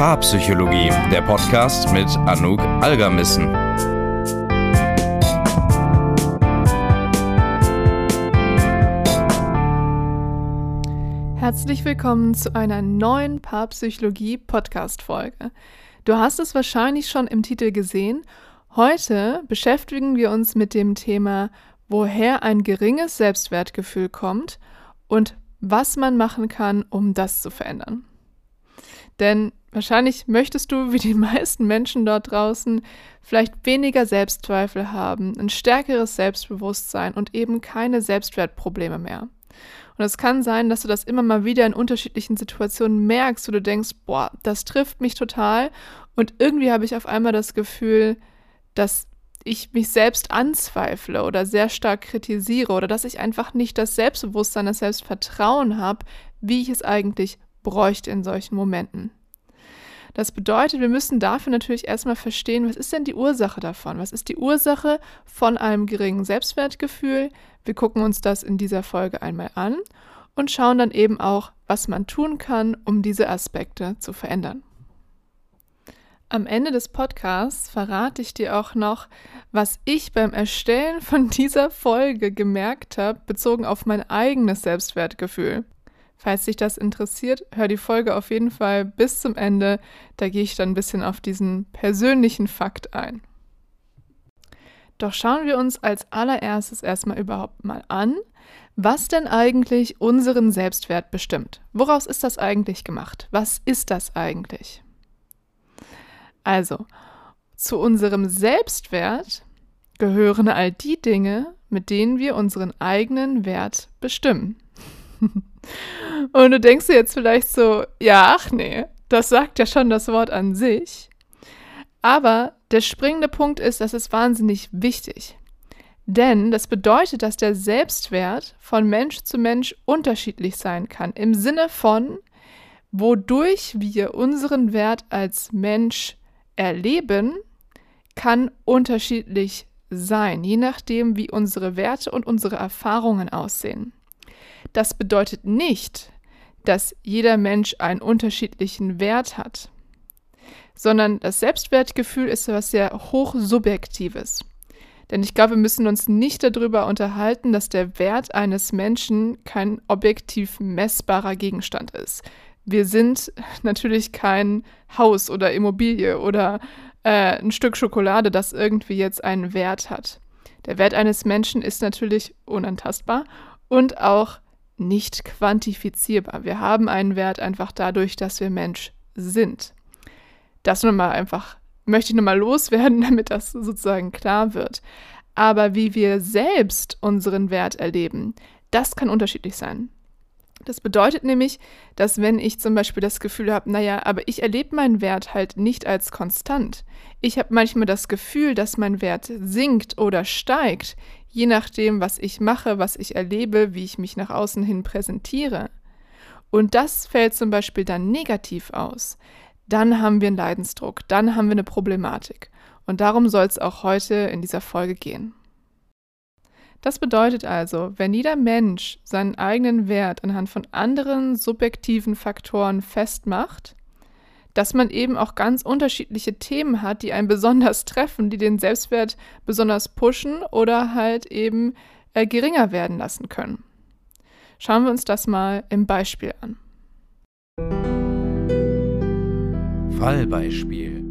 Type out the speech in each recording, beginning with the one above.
Paarpsychologie, der Podcast mit Anouk Algermissen. Herzlich willkommen zu einer neuen Paarpsychologie-Podcast-Folge. Du hast es wahrscheinlich schon im Titel gesehen. Heute beschäftigen wir uns mit dem Thema, woher ein geringes Selbstwertgefühl kommt und was man machen kann, um das zu verändern. Denn wahrscheinlich möchtest du, wie die meisten Menschen dort draußen, vielleicht weniger Selbstzweifel haben, ein stärkeres Selbstbewusstsein und eben keine Selbstwertprobleme mehr. Und es kann sein, dass du das immer mal wieder in unterschiedlichen Situationen merkst, wo du denkst, boah, das trifft mich total. Und irgendwie habe ich auf einmal das Gefühl, dass ich mich selbst anzweifle oder sehr stark kritisiere oder dass ich einfach nicht das Selbstbewusstsein, das Selbstvertrauen habe, wie ich es eigentlich bräuchte in solchen Momenten. Das bedeutet, wir müssen dafür natürlich erstmal verstehen, was ist denn die Ursache davon? Was ist die Ursache von einem geringen Selbstwertgefühl? Wir gucken uns das in dieser Folge einmal an und schauen dann eben auch, was man tun kann, um diese Aspekte zu verändern. Am Ende des Podcasts verrate ich dir auch noch, was ich beim Erstellen von dieser Folge gemerkt habe, bezogen auf mein eigenes Selbstwertgefühl. Falls dich das interessiert, hör die Folge auf jeden Fall bis zum Ende. Da gehe ich dann ein bisschen auf diesen persönlichen Fakt ein. Doch schauen wir uns als allererstes erstmal überhaupt mal an, was denn eigentlich unseren Selbstwert bestimmt. Woraus ist das eigentlich gemacht? Was ist das eigentlich? Also, zu unserem Selbstwert gehören all die Dinge, mit denen wir unseren eigenen Wert bestimmen. Und du denkst dir jetzt vielleicht so, ja, ach nee, das sagt ja schon das Wort an sich. Aber der springende Punkt ist, das ist wahnsinnig wichtig. Denn das bedeutet, dass der Selbstwert von Mensch zu Mensch unterschiedlich sein kann. Im Sinne von, wodurch wir unseren Wert als Mensch erleben, kann unterschiedlich sein, je nachdem, wie unsere Werte und unsere Erfahrungen aussehen. Das bedeutet nicht, dass jeder Mensch einen unterschiedlichen Wert hat, sondern das Selbstwertgefühl ist etwas sehr hochsubjektives. Denn ich glaube, wir müssen uns nicht darüber unterhalten, dass der Wert eines Menschen kein objektiv messbarer Gegenstand ist. Wir sind natürlich kein Haus oder Immobilie oder äh, ein Stück Schokolade, das irgendwie jetzt einen Wert hat. Der Wert eines Menschen ist natürlich unantastbar und auch nicht quantifizierbar. Wir haben einen Wert einfach dadurch, dass wir Mensch sind. Das nur mal einfach, möchte ich nochmal loswerden, damit das sozusagen klar wird. Aber wie wir selbst unseren Wert erleben, das kann unterschiedlich sein. Das bedeutet nämlich, dass wenn ich zum Beispiel das Gefühl habe, naja, aber ich erlebe meinen Wert halt nicht als konstant. Ich habe manchmal das Gefühl, dass mein Wert sinkt oder steigt, je nachdem, was ich mache, was ich erlebe, wie ich mich nach außen hin präsentiere. Und das fällt zum Beispiel dann negativ aus. Dann haben wir einen Leidensdruck, dann haben wir eine Problematik. Und darum soll es auch heute in dieser Folge gehen. Das bedeutet also, wenn jeder Mensch seinen eigenen Wert anhand von anderen subjektiven Faktoren festmacht, dass man eben auch ganz unterschiedliche Themen hat, die einen besonders treffen, die den Selbstwert besonders pushen oder halt eben äh, geringer werden lassen können. Schauen wir uns das mal im Beispiel an. Fallbeispiel.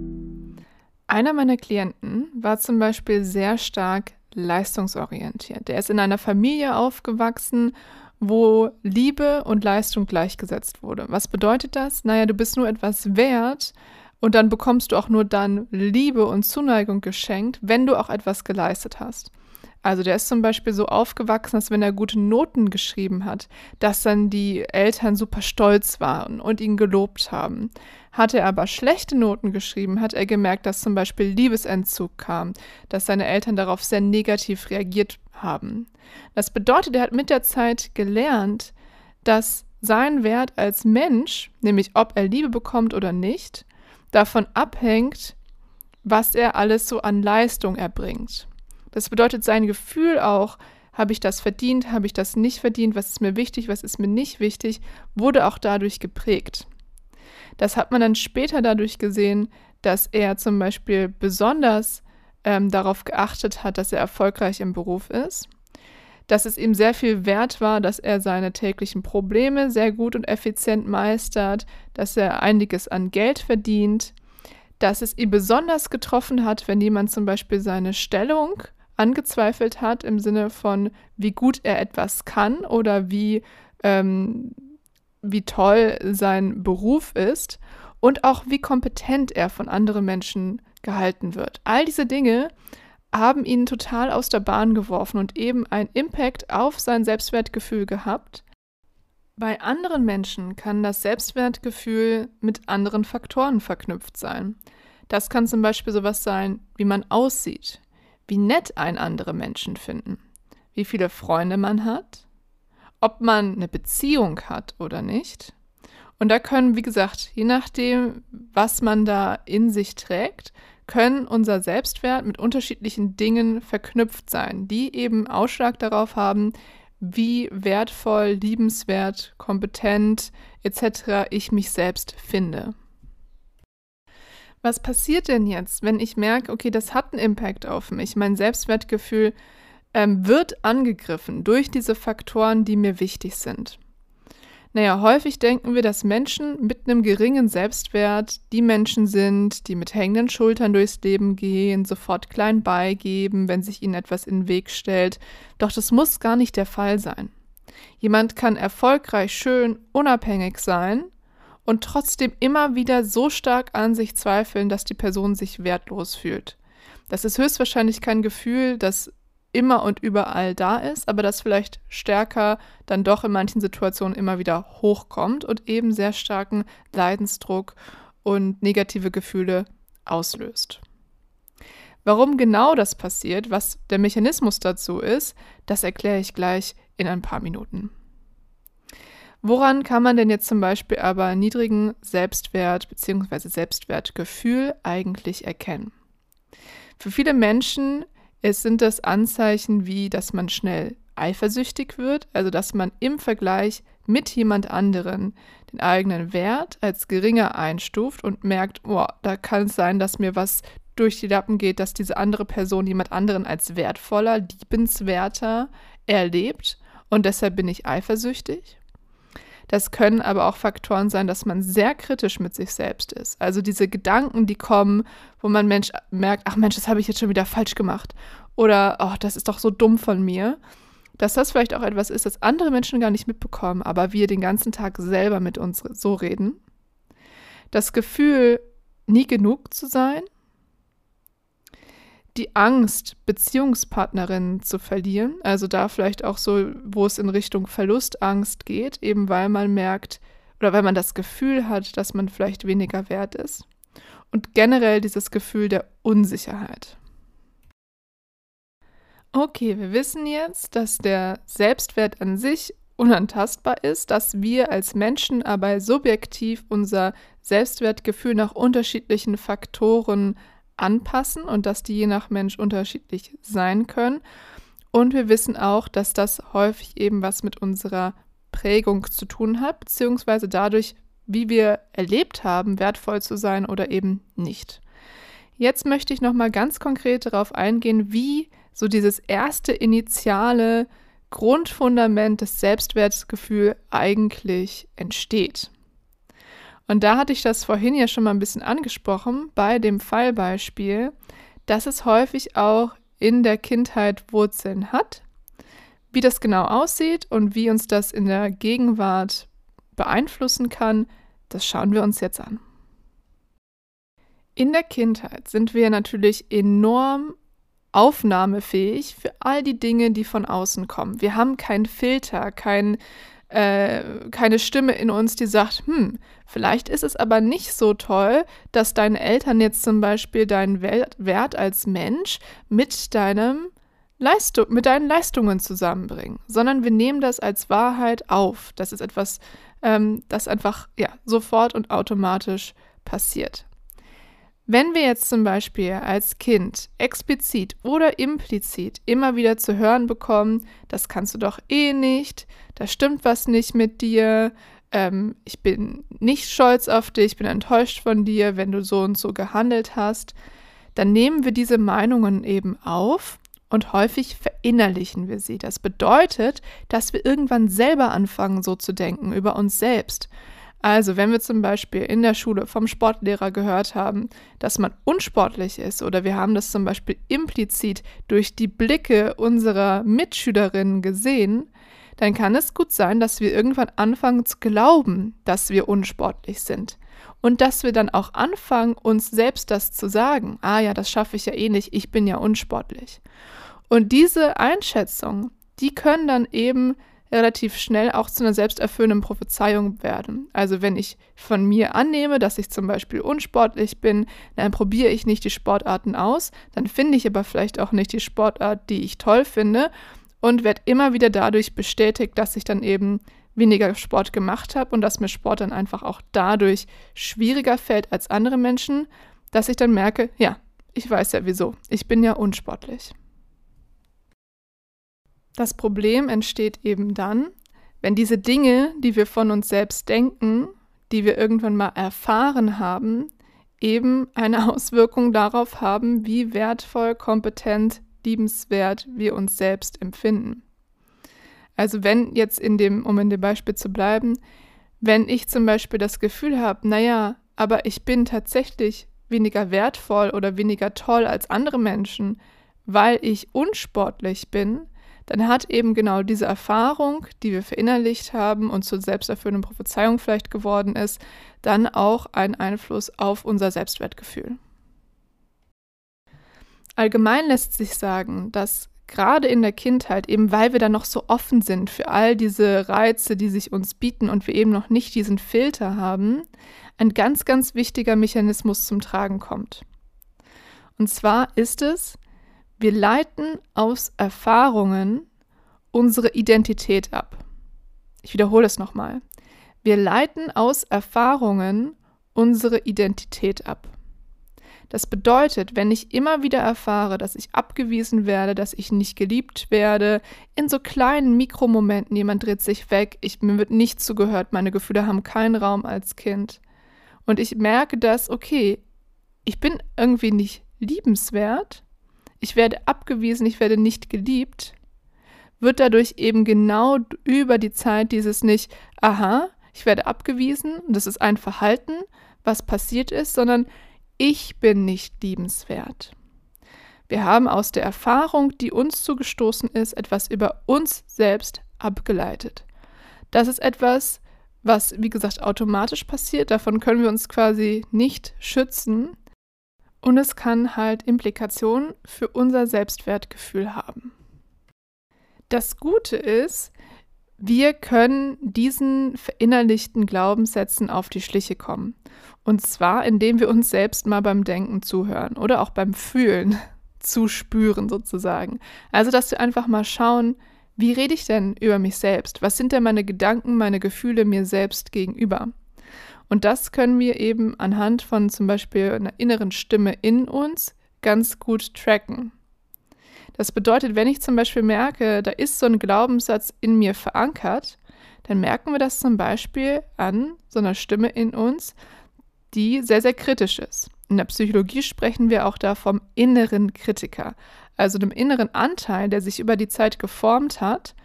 Einer meiner Klienten war zum Beispiel sehr stark leistungsorientiert. Er ist in einer Familie aufgewachsen, wo Liebe und Leistung gleichgesetzt wurde. Was bedeutet das? Naja, du bist nur etwas wert und dann bekommst du auch nur dann Liebe und Zuneigung geschenkt, wenn du auch etwas geleistet hast. Also der ist zum Beispiel so aufgewachsen, dass wenn er gute Noten geschrieben hat, dass dann die Eltern super stolz waren und ihn gelobt haben. Hat er aber schlechte Noten geschrieben, hat er gemerkt, dass zum Beispiel Liebesentzug kam, dass seine Eltern darauf sehr negativ reagiert haben. Das bedeutet, er hat mit der Zeit gelernt, dass sein Wert als Mensch, nämlich ob er Liebe bekommt oder nicht, davon abhängt, was er alles so an Leistung erbringt. Das bedeutet sein Gefühl auch, habe ich das verdient, habe ich das nicht verdient, was ist mir wichtig, was ist mir nicht wichtig, wurde auch dadurch geprägt. Das hat man dann später dadurch gesehen, dass er zum Beispiel besonders ähm, darauf geachtet hat, dass er erfolgreich im Beruf ist, dass es ihm sehr viel wert war, dass er seine täglichen Probleme sehr gut und effizient meistert, dass er einiges an Geld verdient, dass es ihn besonders getroffen hat, wenn jemand zum Beispiel seine Stellung angezweifelt hat im Sinne von, wie gut er etwas kann oder wie, ähm, wie toll sein Beruf ist und auch wie kompetent er von anderen Menschen gehalten wird. All diese Dinge haben ihn total aus der Bahn geworfen und eben einen Impact auf sein Selbstwertgefühl gehabt. Bei anderen Menschen kann das Selbstwertgefühl mit anderen Faktoren verknüpft sein. Das kann zum Beispiel sowas sein, wie man aussieht, wie nett ein andere Menschen finden, wie viele Freunde man hat, ob man eine Beziehung hat oder nicht. Und da können, wie gesagt, je nachdem, was man da in sich trägt, können unser Selbstwert mit unterschiedlichen Dingen verknüpft sein, die eben Ausschlag darauf haben, wie wertvoll, liebenswert, kompetent etc. ich mich selbst finde. Was passiert denn jetzt, wenn ich merke, okay, das hat einen Impact auf mich, mein Selbstwertgefühl ähm, wird angegriffen durch diese Faktoren, die mir wichtig sind? Naja, häufig denken wir, dass Menschen mit einem geringen Selbstwert die Menschen sind, die mit hängenden Schultern durchs Leben gehen, sofort klein beigeben, wenn sich ihnen etwas in den Weg stellt. Doch das muss gar nicht der Fall sein. Jemand kann erfolgreich, schön, unabhängig sein und trotzdem immer wieder so stark an sich zweifeln, dass die Person sich wertlos fühlt. Das ist höchstwahrscheinlich kein Gefühl, das immer und überall da ist, aber das vielleicht stärker dann doch in manchen Situationen immer wieder hochkommt und eben sehr starken Leidensdruck und negative Gefühle auslöst. Warum genau das passiert, was der Mechanismus dazu ist, das erkläre ich gleich in ein paar Minuten. Woran kann man denn jetzt zum Beispiel aber niedrigen Selbstwert bzw. Selbstwertgefühl eigentlich erkennen? Für viele Menschen es sind das Anzeichen wie, dass man schnell eifersüchtig wird, also dass man im Vergleich mit jemand anderen den eigenen Wert als geringer einstuft und merkt, oh, da kann es sein, dass mir was durch die Lappen geht, dass diese andere Person jemand anderen als wertvoller, liebenswerter erlebt und deshalb bin ich eifersüchtig. Das können aber auch Faktoren sein, dass man sehr kritisch mit sich selbst ist. Also diese Gedanken, die kommen, wo man Mensch merkt, ach Mensch, das habe ich jetzt schon wieder falsch gemacht. Oder, oh, das ist doch so dumm von mir. Dass das vielleicht auch etwas ist, das andere Menschen gar nicht mitbekommen, aber wir den ganzen Tag selber mit uns so reden. Das Gefühl, nie genug zu sein, die Angst, Beziehungspartnerinnen zu verlieren, also da vielleicht auch so, wo es in Richtung Verlustangst geht, eben weil man merkt oder weil man das Gefühl hat, dass man vielleicht weniger wert ist. Und generell dieses Gefühl der Unsicherheit. Okay, wir wissen jetzt, dass der Selbstwert an sich unantastbar ist, dass wir als Menschen aber subjektiv unser Selbstwertgefühl nach unterschiedlichen Faktoren anpassen und dass die je nach Mensch unterschiedlich sein können. Und wir wissen auch, dass das häufig eben was mit unserer Prägung zu tun hat, beziehungsweise dadurch, wie wir erlebt haben, wertvoll zu sein oder eben nicht. Jetzt möchte ich nochmal ganz konkret darauf eingehen, wie so dieses erste initiale Grundfundament des Selbstwertgefühls eigentlich entsteht. Und da hatte ich das vorhin ja schon mal ein bisschen angesprochen bei dem Fallbeispiel, dass es häufig auch in der Kindheit Wurzeln hat. Wie das genau aussieht und wie uns das in der Gegenwart beeinflussen kann, das schauen wir uns jetzt an. In der Kindheit sind wir natürlich enorm aufnahmefähig für all die Dinge, die von außen kommen. Wir haben keinen Filter, kein, äh, keine Stimme in uns, die sagt, hm, vielleicht ist es aber nicht so toll, dass deine Eltern jetzt zum Beispiel deinen Wert als Mensch mit deinem Leistung, mit deinen Leistungen zusammenbringen, sondern wir nehmen das als Wahrheit auf. Das ist etwas, ähm, das einfach ja sofort und automatisch passiert. Wenn wir jetzt zum Beispiel als Kind explizit oder implizit immer wieder zu hören bekommen, das kannst du doch eh nicht, da stimmt was nicht mit dir, ähm, ich bin nicht stolz auf dich, ich bin enttäuscht von dir, wenn du so und so gehandelt hast, dann nehmen wir diese Meinungen eben auf und häufig verinnerlichen wir sie. Das bedeutet, dass wir irgendwann selber anfangen, so zu denken über uns selbst. Also, wenn wir zum Beispiel in der Schule vom Sportlehrer gehört haben, dass man unsportlich ist, oder wir haben das zum Beispiel implizit durch die Blicke unserer Mitschülerinnen gesehen, dann kann es gut sein, dass wir irgendwann anfangen zu glauben, dass wir unsportlich sind. Und dass wir dann auch anfangen, uns selbst das zu sagen. Ah ja, das schaffe ich ja eh nicht, ich bin ja unsportlich. Und diese Einschätzung, die können dann eben relativ schnell auch zu einer selbsterfüllenden Prophezeiung werden. Also wenn ich von mir annehme, dass ich zum Beispiel unsportlich bin, dann probiere ich nicht die Sportarten aus, dann finde ich aber vielleicht auch nicht die Sportart, die ich toll finde und werde immer wieder dadurch bestätigt, dass ich dann eben weniger Sport gemacht habe und dass mir Sport dann einfach auch dadurch schwieriger fällt als andere Menschen, dass ich dann merke, ja, ich weiß ja wieso, ich bin ja unsportlich. Das Problem entsteht eben dann, wenn diese Dinge, die wir von uns selbst denken, die wir irgendwann mal erfahren haben, eben eine Auswirkung darauf haben, wie wertvoll, kompetent, liebenswert wir uns selbst empfinden. Also wenn jetzt in dem, um in dem Beispiel zu bleiben, wenn ich zum Beispiel das Gefühl habe, naja, aber ich bin tatsächlich weniger wertvoll oder weniger toll als andere Menschen, weil ich unsportlich bin, dann hat eben genau diese Erfahrung, die wir verinnerlicht haben und zur selbsterfüllenden Prophezeiung vielleicht geworden ist, dann auch einen Einfluss auf unser Selbstwertgefühl. Allgemein lässt sich sagen, dass gerade in der Kindheit, eben weil wir dann noch so offen sind für all diese Reize, die sich uns bieten und wir eben noch nicht diesen Filter haben, ein ganz, ganz wichtiger Mechanismus zum Tragen kommt. Und zwar ist es, wir leiten aus Erfahrungen unsere Identität ab. Ich wiederhole es nochmal. Wir leiten aus Erfahrungen unsere Identität ab. Das bedeutet, wenn ich immer wieder erfahre, dass ich abgewiesen werde, dass ich nicht geliebt werde, in so kleinen Mikromomenten, jemand dreht sich weg, ich, mir wird nicht zugehört, meine Gefühle haben keinen Raum als Kind. Und ich merke dass, okay, ich bin irgendwie nicht liebenswert, ich werde abgewiesen, ich werde nicht geliebt, wird dadurch eben genau über die Zeit dieses nicht, aha, ich werde abgewiesen, das ist ein Verhalten, was passiert ist, sondern ich bin nicht liebenswert. Wir haben aus der Erfahrung, die uns zugestoßen ist, etwas über uns selbst abgeleitet. Das ist etwas, was, wie gesagt, automatisch passiert. Davon können wir uns quasi nicht schützen. Und es kann halt Implikationen für unser Selbstwertgefühl haben. Das Gute ist, wir können diesen verinnerlichten Glaubenssätzen auf die Schliche kommen. Und zwar, indem wir uns selbst mal beim Denken zuhören oder auch beim Fühlen zuspüren sozusagen. Also, dass wir einfach mal schauen, wie rede ich denn über mich selbst? Was sind denn meine Gedanken, meine Gefühle mir selbst gegenüber? Und das können wir eben anhand von zum Beispiel einer inneren Stimme in uns ganz gut tracken. Das bedeutet, wenn ich zum Beispiel merke, da ist so ein Glaubenssatz in mir verankert, dann merken wir das zum Beispiel an so einer Stimme in uns, die sehr, sehr kritisch ist. In der Psychologie sprechen wir auch da vom inneren Kritiker, also dem inneren Anteil, der sich über die Zeit geformt hat,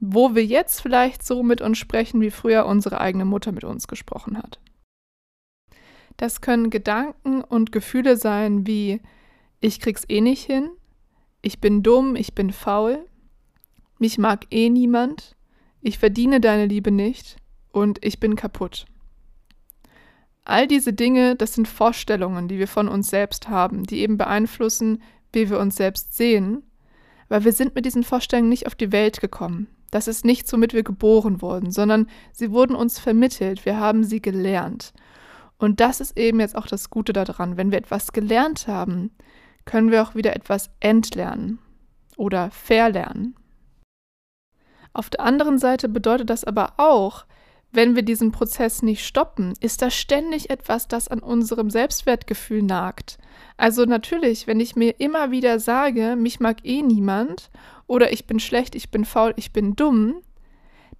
wo wir jetzt vielleicht so mit uns sprechen, wie früher unsere eigene Mutter mit uns gesprochen hat. Das können Gedanken und Gefühle sein wie ich krieg's eh nicht hin, ich bin dumm, ich bin faul, mich mag eh niemand, ich verdiene deine Liebe nicht und ich bin kaputt. All diese Dinge, das sind Vorstellungen, die wir von uns selbst haben, die eben beeinflussen, wie wir uns selbst sehen, weil wir sind mit diesen Vorstellungen nicht auf die Welt gekommen. Das ist nicht, womit wir geboren wurden, sondern sie wurden uns vermittelt, wir haben sie gelernt. Und das ist eben jetzt auch das Gute daran. Wenn wir etwas gelernt haben, können wir auch wieder etwas entlernen oder verlernen. Auf der anderen Seite bedeutet das aber auch, wenn wir diesen Prozess nicht stoppen, ist da ständig etwas, das an unserem Selbstwertgefühl nagt. Also natürlich, wenn ich mir immer wieder sage, mich mag eh niemand oder ich bin schlecht, ich bin faul, ich bin dumm,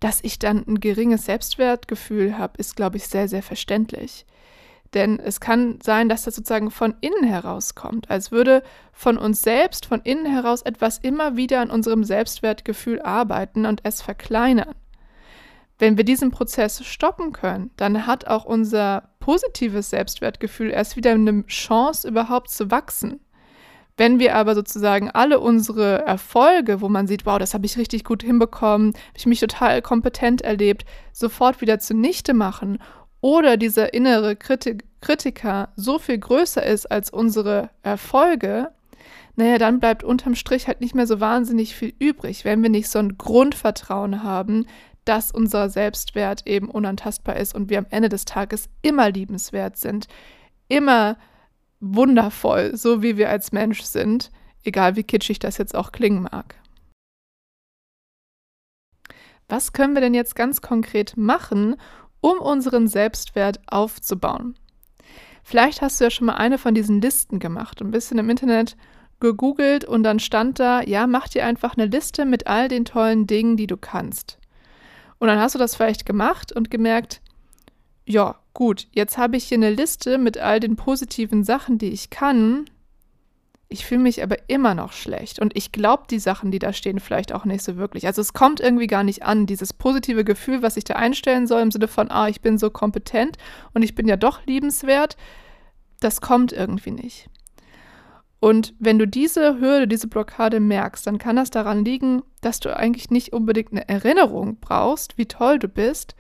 dass ich dann ein geringes Selbstwertgefühl habe, ist, glaube ich, sehr, sehr verständlich. Denn es kann sein, dass das sozusagen von innen herauskommt, als würde von uns selbst, von innen heraus etwas immer wieder an unserem Selbstwertgefühl arbeiten und es verkleinern. Wenn wir diesen Prozess stoppen können, dann hat auch unser positives Selbstwertgefühl erst wieder eine Chance, überhaupt zu wachsen. Wenn wir aber sozusagen alle unsere Erfolge, wo man sieht, wow, das habe ich richtig gut hinbekommen, habe ich mich total kompetent erlebt, sofort wieder zunichte machen oder dieser innere Kritik Kritiker so viel größer ist als unsere Erfolge, naja, dann bleibt unterm Strich halt nicht mehr so wahnsinnig viel übrig, wenn wir nicht so ein Grundvertrauen haben, dass unser Selbstwert eben unantastbar ist und wir am Ende des Tages immer liebenswert sind, immer wundervoll, so wie wir als Mensch sind, egal wie kitschig das jetzt auch klingen mag. Was können wir denn jetzt ganz konkret machen, um unseren Selbstwert aufzubauen? Vielleicht hast du ja schon mal eine von diesen Listen gemacht, ein bisschen im Internet gegoogelt und dann stand da, ja, mach dir einfach eine Liste mit all den tollen Dingen, die du kannst. Und dann hast du das vielleicht gemacht und gemerkt, ja, gut, jetzt habe ich hier eine Liste mit all den positiven Sachen, die ich kann. Ich fühle mich aber immer noch schlecht und ich glaube die Sachen, die da stehen, vielleicht auch nicht so wirklich. Also es kommt irgendwie gar nicht an, dieses positive Gefühl, was ich da einstellen soll, im Sinne von, ah, ich bin so kompetent und ich bin ja doch liebenswert, das kommt irgendwie nicht. Und wenn du diese Hürde, diese Blockade merkst, dann kann das daran liegen, dass du eigentlich nicht unbedingt eine Erinnerung brauchst, wie toll du bist,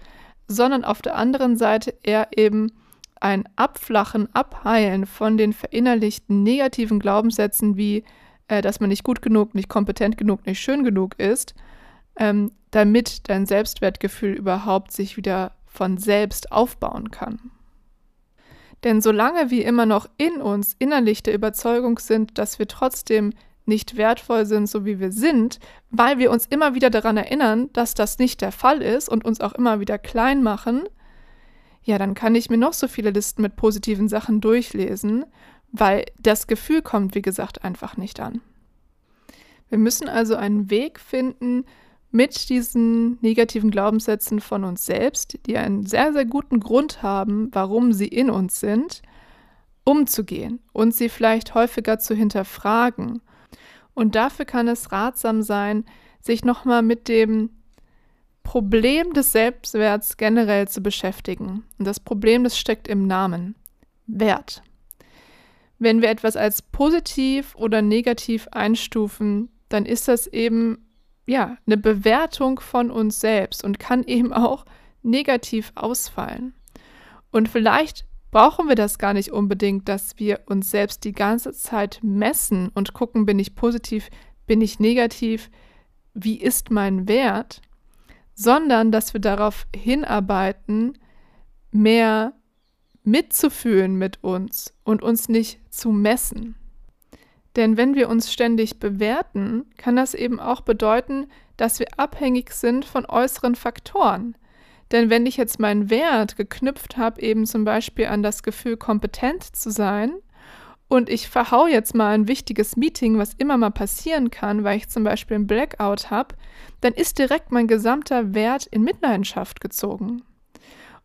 sondern auf der anderen Seite eher eben ein Abflachen, Abheilen von den verinnerlichten negativen Glaubenssätzen wie, äh, dass man nicht gut genug, nicht kompetent genug, nicht schön genug ist, ähm, damit dein Selbstwertgefühl überhaupt sich wieder von selbst aufbauen kann. Denn solange wir immer noch in uns innerlich der Überzeugung sind, dass wir trotzdem nicht wertvoll sind, so wie wir sind, weil wir uns immer wieder daran erinnern, dass das nicht der Fall ist und uns auch immer wieder klein machen, ja, dann kann ich mir noch so viele Listen mit positiven Sachen durchlesen, weil das Gefühl kommt, wie gesagt, einfach nicht an. Wir müssen also einen Weg finden, mit diesen negativen Glaubenssätzen von uns selbst, die einen sehr, sehr guten Grund haben, warum sie in uns sind, umzugehen und sie vielleicht häufiger zu hinterfragen. Und dafür kann es ratsam sein, sich nochmal mit dem Problem des Selbstwerts generell zu beschäftigen. Und das Problem, das steckt im Namen. Wert. Wenn wir etwas als positiv oder negativ einstufen, dann ist das eben ja, eine Bewertung von uns selbst und kann eben auch negativ ausfallen. Und vielleicht brauchen wir das gar nicht unbedingt, dass wir uns selbst die ganze Zeit messen und gucken, bin ich positiv, bin ich negativ, wie ist mein Wert, sondern dass wir darauf hinarbeiten, mehr mitzufühlen mit uns und uns nicht zu messen. Denn wenn wir uns ständig bewerten, kann das eben auch bedeuten, dass wir abhängig sind von äußeren Faktoren. Denn wenn ich jetzt meinen Wert geknüpft habe, eben zum Beispiel an das Gefühl, kompetent zu sein, und ich verhau jetzt mal ein wichtiges Meeting, was immer mal passieren kann, weil ich zum Beispiel einen Blackout habe, dann ist direkt mein gesamter Wert in Mitleidenschaft gezogen.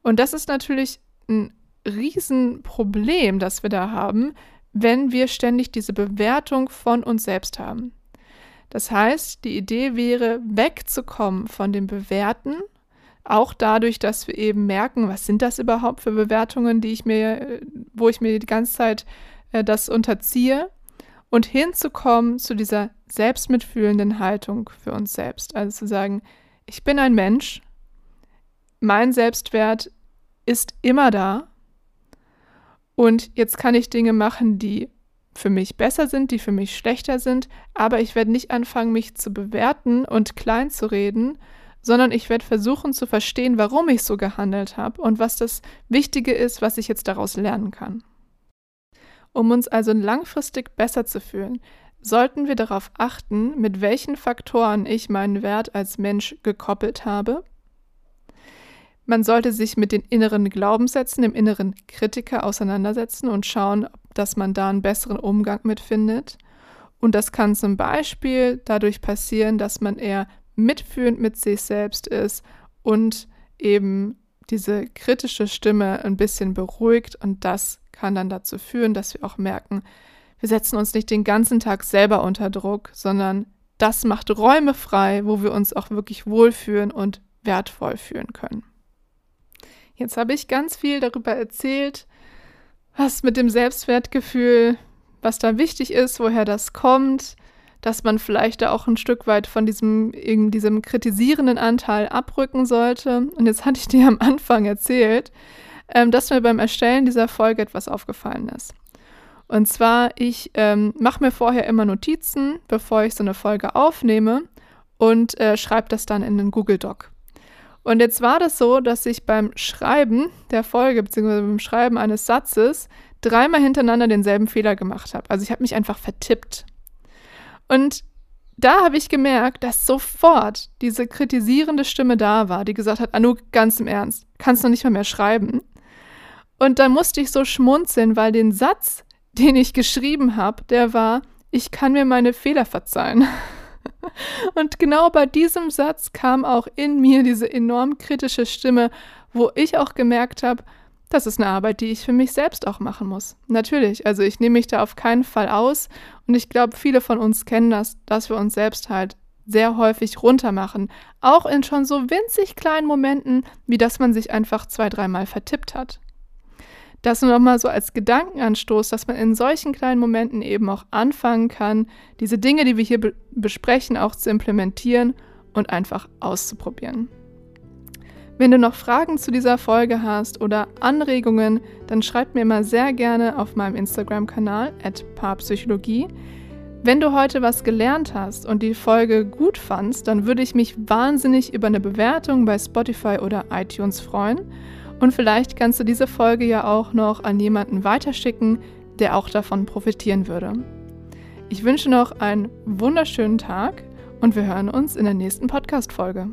Und das ist natürlich ein Riesenproblem, das wir da haben, wenn wir ständig diese Bewertung von uns selbst haben. Das heißt, die Idee wäre, wegzukommen von dem Bewerten, auch dadurch, dass wir eben merken, was sind das überhaupt für Bewertungen, die ich mir, wo ich mir die ganze Zeit äh, das unterziehe, und hinzukommen zu dieser selbstmitfühlenden Haltung für uns selbst. Also zu sagen, ich bin ein Mensch, mein Selbstwert ist immer da. Und jetzt kann ich Dinge machen, die für mich besser sind, die für mich schlechter sind, aber ich werde nicht anfangen, mich zu bewerten und klein zu reden, sondern ich werde versuchen zu verstehen, warum ich so gehandelt habe und was das Wichtige ist, was ich jetzt daraus lernen kann. Um uns also langfristig besser zu fühlen, sollten wir darauf achten, mit welchen Faktoren ich meinen Wert als Mensch gekoppelt habe man sollte sich mit den inneren Glaubenssätzen, dem inneren Kritiker auseinandersetzen und schauen, dass man da einen besseren Umgang mit findet. Und das kann zum Beispiel dadurch passieren, dass man eher mitfühlend mit sich selbst ist und eben diese kritische Stimme ein bisschen beruhigt und das kann dann dazu führen, dass wir auch merken, wir setzen uns nicht den ganzen Tag selber unter Druck, sondern das macht Räume frei, wo wir uns auch wirklich wohlfühlen und wertvoll fühlen können. Jetzt habe ich ganz viel darüber erzählt, was mit dem Selbstwertgefühl, was da wichtig ist, woher das kommt, dass man vielleicht da auch ein Stück weit von diesem, diesem kritisierenden Anteil abrücken sollte. Und jetzt hatte ich dir am Anfang erzählt, ähm, dass mir beim Erstellen dieser Folge etwas aufgefallen ist. Und zwar, ich ähm, mache mir vorher immer Notizen, bevor ich so eine Folge aufnehme und äh, schreibe das dann in den Google Doc. Und jetzt war das so, dass ich beim Schreiben der Folge bzw. beim Schreiben eines Satzes dreimal hintereinander denselben Fehler gemacht habe. Also ich habe mich einfach vertippt. Und da habe ich gemerkt, dass sofort diese kritisierende Stimme da war, die gesagt hat, Anu, ganz im Ernst, kannst du nicht mal mehr schreiben. Und dann musste ich so schmunzeln, weil den Satz, den ich geschrieben habe, der war, ich kann mir meine Fehler verzeihen. Und genau bei diesem Satz kam auch in mir diese enorm kritische Stimme, wo ich auch gemerkt habe, das ist eine Arbeit, die ich für mich selbst auch machen muss. Natürlich, also ich nehme mich da auf keinen Fall aus und ich glaube, viele von uns kennen das, dass wir uns selbst halt sehr häufig runtermachen. Auch in schon so winzig kleinen Momenten, wie dass man sich einfach zwei, dreimal vertippt hat. Das nur nochmal so als Gedankenanstoß, dass man in solchen kleinen Momenten eben auch anfangen kann, diese Dinge, die wir hier be besprechen, auch zu implementieren und einfach auszuprobieren. Wenn du noch Fragen zu dieser Folge hast oder Anregungen, dann schreib mir immer sehr gerne auf meinem Instagram-Kanal @paarpsychologie. Wenn du heute was gelernt hast und die Folge gut fandst, dann würde ich mich wahnsinnig über eine Bewertung bei Spotify oder iTunes freuen. Und vielleicht kannst du diese Folge ja auch noch an jemanden weiterschicken, der auch davon profitieren würde. Ich wünsche noch einen wunderschönen Tag und wir hören uns in der nächsten Podcast-Folge.